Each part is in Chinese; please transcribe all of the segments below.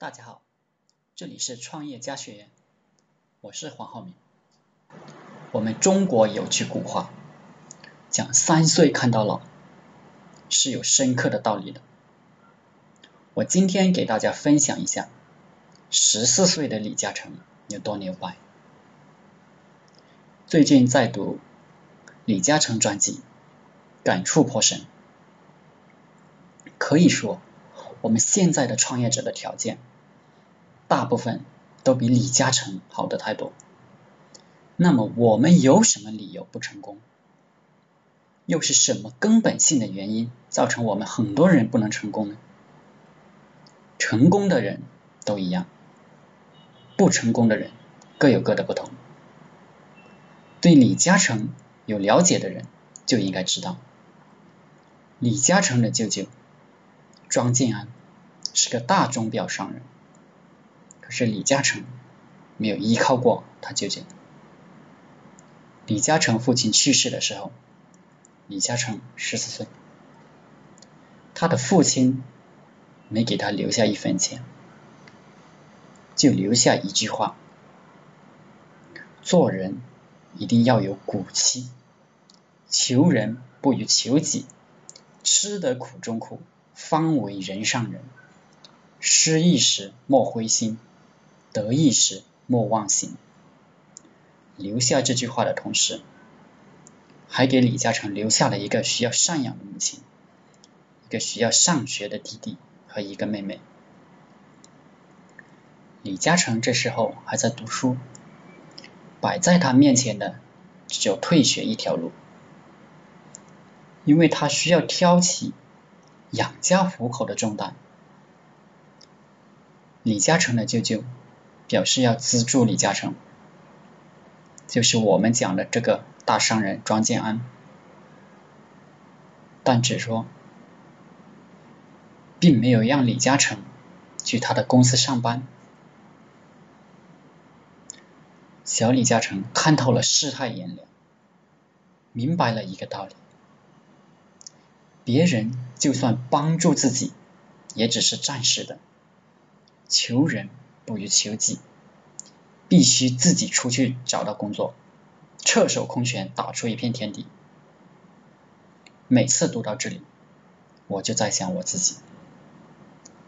大家好，这里是创业家学院，我是黄浩明。我们中国有句古话，讲三岁看到老，是有深刻的道理的。我今天给大家分享一下，十四岁的李嘉诚有多牛掰。最近在读李嘉诚传记，感触颇深。可以说，我们现在的创业者的条件。大部分都比李嘉诚好的太多。那么我们有什么理由不成功？又是什么根本性的原因造成我们很多人不能成功呢？成功的人都一样，不成功的人各有各的不同。对李嘉诚有了解的人就应该知道，李嘉诚的舅舅庄建安是个大钟表商人。可是李嘉诚没有依靠过他舅舅。李嘉诚父亲去世的时候，李嘉诚十四岁，他的父亲没给他留下一分钱，就留下一句话：做人一定要有骨气，求人不如求己，吃得苦中苦，方为人上人。失意时莫灰心。得意时莫忘形。留下这句话的同时，还给李嘉诚留下了一个需要赡养的母亲，一个需要上学的弟弟和一个妹妹。李嘉诚这时候还在读书，摆在他面前的只有退学一条路，因为他需要挑起养家糊口的重担。李嘉诚的舅舅。表示要资助李嘉诚，就是我们讲的这个大商人庄建安，但只说，并没有让李嘉诚去他的公司上班。小李嘉诚看透了世态炎凉，明白了一个道理：别人就算帮助自己，也只是暂时的，求人。不如求己，必须自己出去找到工作，赤手空拳打出一片天地。每次读到这里，我就在想我自己，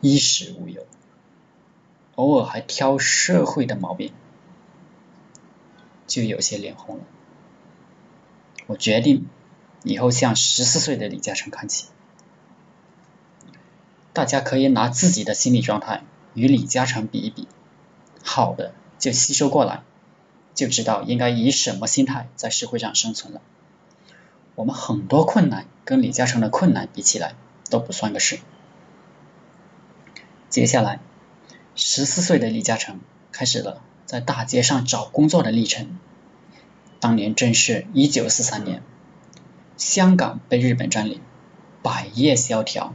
衣食无忧，偶尔还挑社会的毛病，就有些脸红了。我决定以后向十四岁的李嘉诚看齐。大家可以拿自己的心理状态。与李嘉诚比一比，好的就吸收过来，就知道应该以什么心态在社会上生存了。我们很多困难跟李嘉诚的困难比起来都不算个事。接下来，十四岁的李嘉诚开始了在大街上找工作的历程。当年正是一九四三年，香港被日本占领，百业萧条。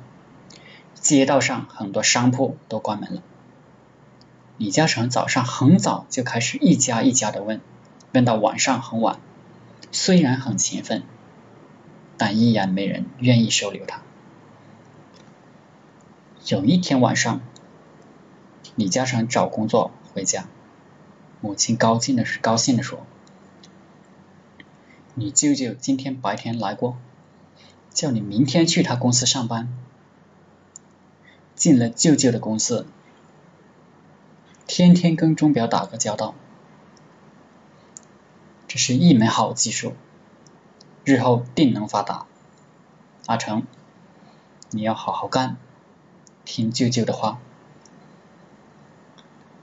街道上很多商铺都关门了。李嘉诚早上很早就开始一家一家的问，问到晚上很晚。虽然很勤奋，但依然没人愿意收留他。有一天晚上，李嘉诚找工作回家，母亲高兴的是高兴的说：“你舅舅今天白天来过，叫你明天去他公司上班。”进了舅舅的公司，天天跟钟表打个交道，这是一门好技术，日后定能发达。阿成，你要好好干，听舅舅的话。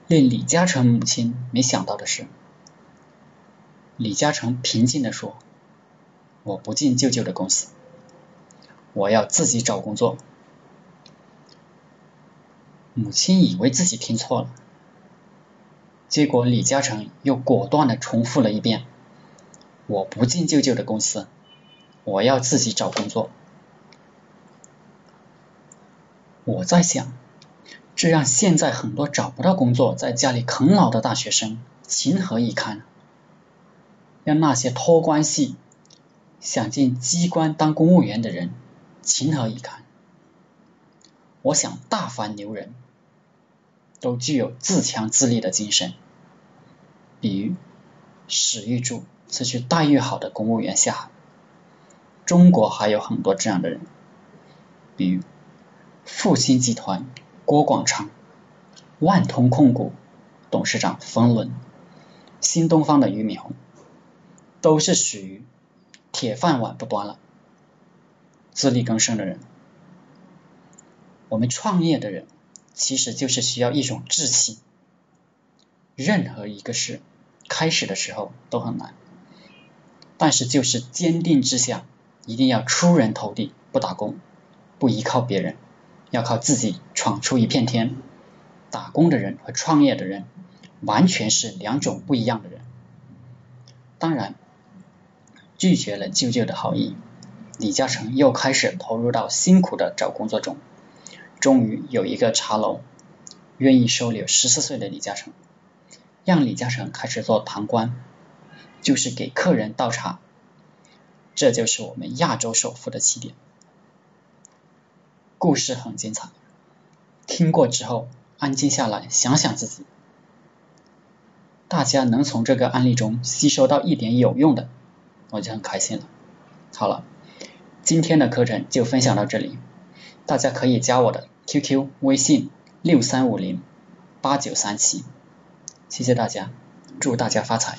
令李嘉诚母亲没想到的是，李嘉诚平静的说：“我不进舅舅的公司，我要自己找工作。”母亲以为自己听错了，结果李嘉诚又果断的重复了一遍：“我不进舅舅的公司，我要自己找工作。”我在想，这让现在很多找不到工作，在家里啃老的大学生情何以堪？让那些托关系想进机关当公务员的人情何以堪？我想大凡牛人。都具有自强自立的精神。比如史玉柱是去待遇好的公务员下海。中国还有很多这样的人，比如复兴集团郭广昌、万通控股董事长冯仑、新东方的俞敏洪，都是属于铁饭碗不端了、自力更生的人。我们创业的人，其实就是需要一种志气。任何一个事开始的时候都很难，但是就是坚定志向，一定要出人头地，不打工，不依靠别人，要靠自己闯出一片天。打工的人和创业的人完全是两种不一样的人。当然，拒绝了舅舅的好意，李嘉诚又开始投入到辛苦的找工作中。终于有一个茶楼愿意收留十四岁的李嘉诚，让李嘉诚开始做堂倌，就是给客人倒茶。这就是我们亚洲首富的起点。故事很精彩，听过之后安静下来想想自己，大家能从这个案例中吸收到一点有用的，我就很开心了。好了，今天的课程就分享到这里，大家可以加我的。QQ 微信六三五零八九三七，谢谢大家，祝大家发财。